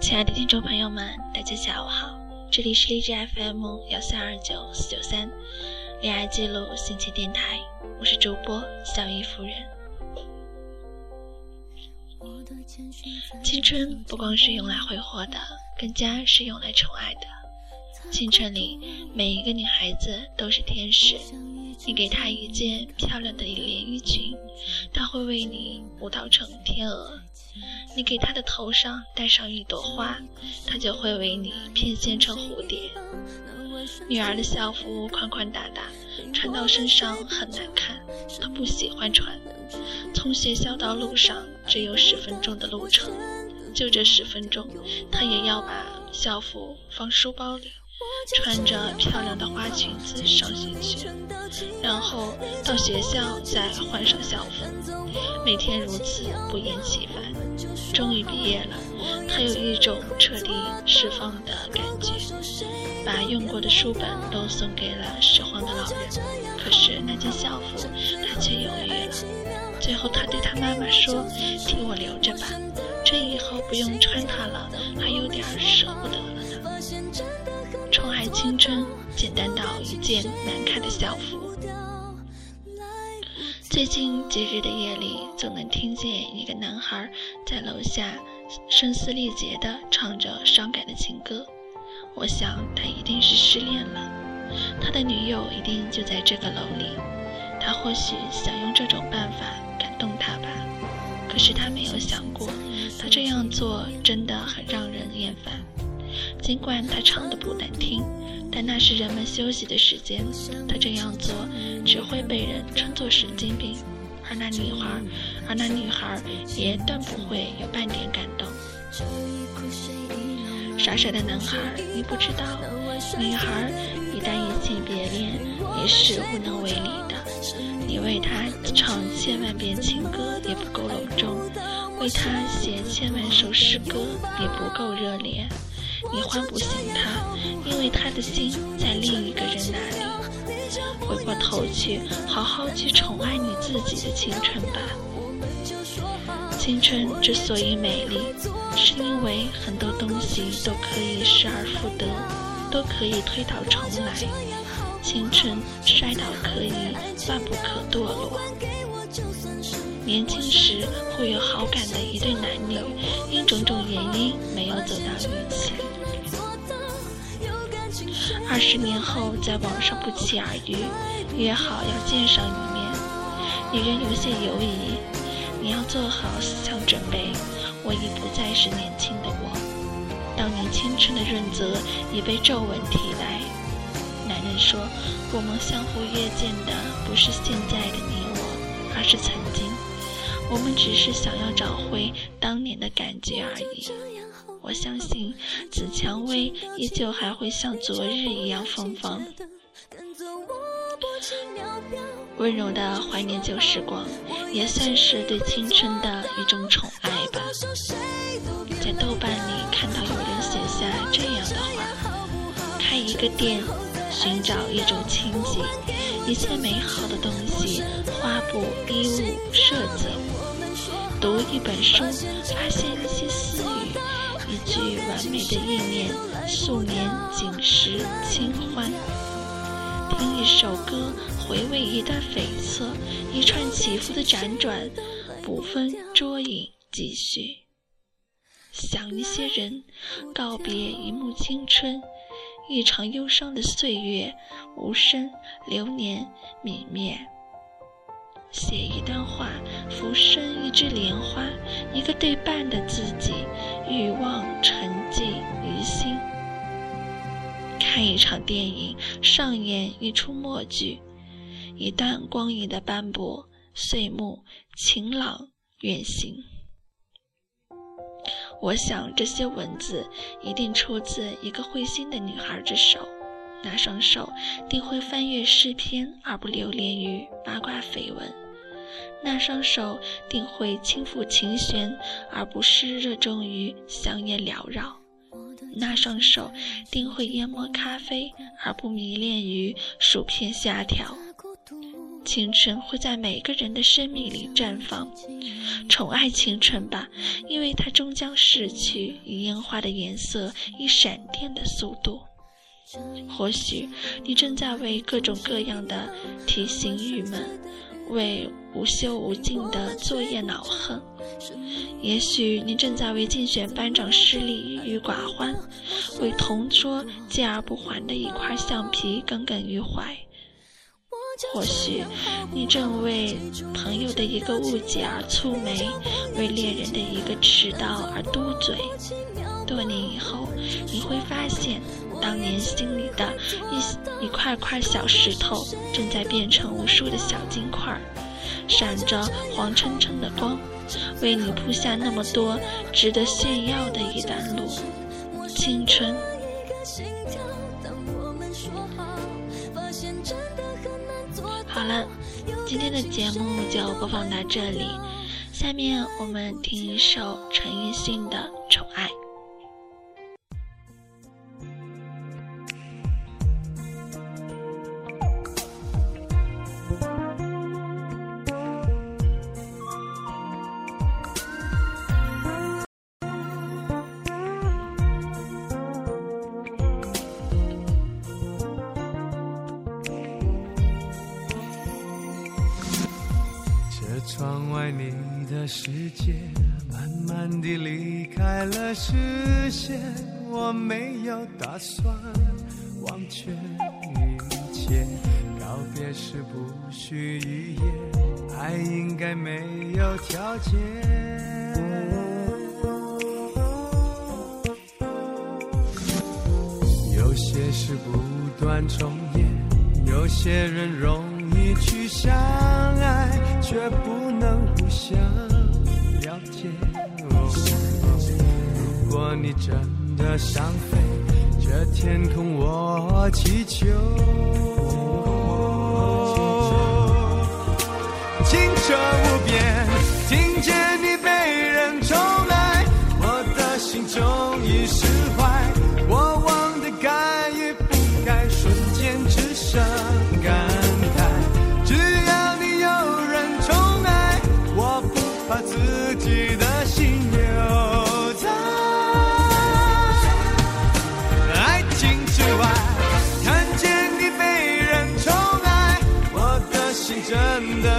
亲爱的听众朋友们，大家下午好，这里是荔枝 FM 幺三二九四九三，恋爱记录心情电台，我是主播小易夫人。青春不光是用来挥霍的，更加是用来宠爱的。青春里每一个女孩子都是天使。你给她一件漂亮的连衣裙，她会为你舞蹈成天鹅；你给她的头上戴上一朵花，她就会为你翩跹成蝴蝶。女儿的校服宽宽大大，穿到身上很难看，她不喜欢穿。从学校到路上只有十分钟的路程，就这十分钟，她也要把校服放书包里。穿着漂亮的花裙子上学去，然后到学校再换上校服，每天如此不厌其烦。终于毕业了，他有一种彻底释放的感觉，把用过的书本都送给了拾荒的老人。可是那件校服，他却犹豫了。最后，他对他妈妈说：“替我留着吧，这以后不用穿它了，还有点舍不得了呢。”宠爱青春，简单到一件难看的校服。最近节日的夜里，总能听见一个男孩在楼下声嘶力竭地唱着伤感的情歌。我想他一定是失恋了，他的女友一定就在这个楼里。他或许想用这种办法感动她吧，可是他没有想过，他这样做真的很让人厌烦。尽管他唱的不难听，但那是人们休息的时间。他这样做只会被人称作神经病，而那女孩，而那女孩也断不会有半点感动。傻傻的男孩，你不知道，女孩一旦移情别恋，也是无能为力的。你为她唱千万遍情歌也不够隆重，为她写千万首诗歌也不够热烈。你唤不醒他，因为他的心在另一个人那里。回过头去，好好去宠爱你自己的青春吧。青春之所以美丽，是因为很多东西都可以失而复得，都可以推倒重来。青春摔倒可以，万不可堕落。年轻时会有好感的一对男女，因种种原因没有走到一起。二十年后在网上不期而遇，约好要见上一面，女人有些犹疑。你要做好思想准备，我已不再是年轻的我。当年青春的润泽已被皱纹替代。男人说，我们相互约见的不是现在的你我，而是曾经。我们只是想要找回当年的感觉而已。我相信紫蔷薇依旧还会像昨日一样芬芳。温柔的怀念旧时光，也算是对青春的一种宠爱吧。在豆瓣里看到有人写下这样的话：开一个店，寻找一种清静，一切美好的东西，花布、衣物、设计。读一本书，发现一些私语；一句完美的意念，素年锦时清欢。听一首歌，回味一段悱恻，一串起伏的辗转，捕风捉影，继续。想一些人，告别一幕青春，一场忧伤的岁月，无声流年泯灭。写一段话，浮生一枝莲花，一个对半的自己，欲望沉寂于心。看一场电影，上演一出默剧，一段光影的斑驳，岁暮晴朗远行。我想这些文字一定出自一个会心的女孩之手。那双手定会翻阅诗篇，而不流连于八卦绯闻；那双手定会轻抚琴弦，而不是热衷于香烟缭绕；那双手定会研磨咖啡，而不迷恋于薯片虾条。青春会在每个人的生命里绽放，宠爱青春吧，因为它终将逝去，以烟花的颜色，以闪电的速度。或许你正在为各种各样的题型郁闷，为无休无尽的作业恼恨；也许你正在为竞选班长失利郁郁寡欢，为同桌借而不还的一块橡皮耿耿于怀。或许你正为朋友的一个误解而蹙眉，为恋人的一个迟到而嘟嘴。多年以后，你会发现，当年心里的一一块块小石头，正在变成无数的小金块，闪着黄澄澄的光，为你铺下那么多值得炫耀的一段路。青春。今天的节目就播放到这里。下面我们听一首陈奕迅的《宠爱》。窗外你的世界慢慢地离开了视线，我没有打算忘却一切。告别时不需语言，爱应该没有条件。有些事不断重演，有些人容易去相爱。却不能互相了解。如果你真的想飞，这天空我祈求。清澈无边，听见你被人宠爱，我的心终于是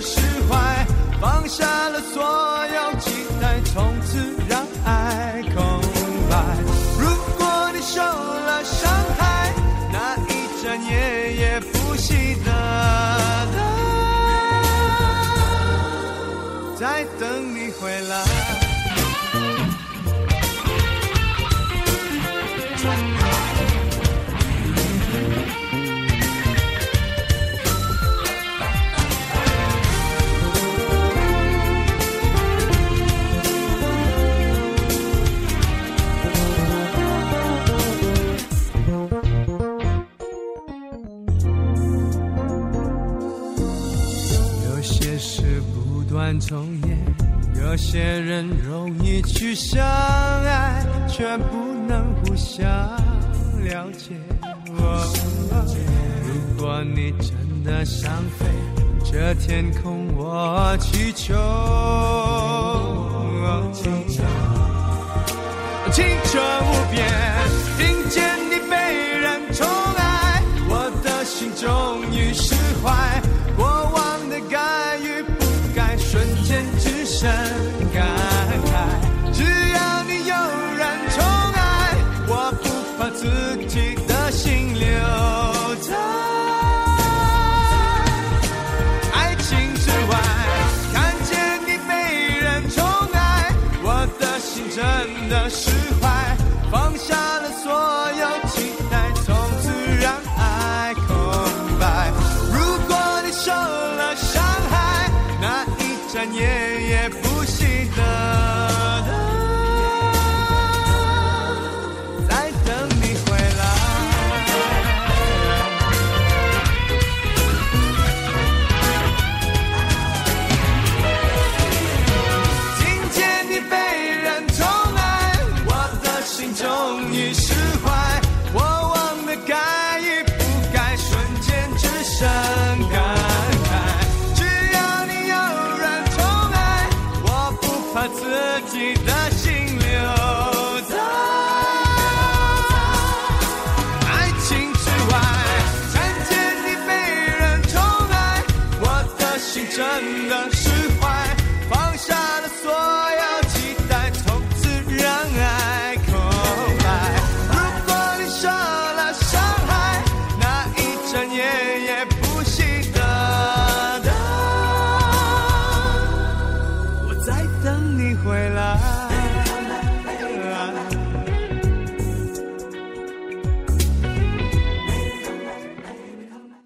释怀，放下了所有期待，从此让爱空白。如果你受了伤害，那一盏夜也不熄的灯，在等你回来。有些人容易去相爱，却不能互相了解。如果你真的想飞，这天空我祈求。清澈无边，te dar.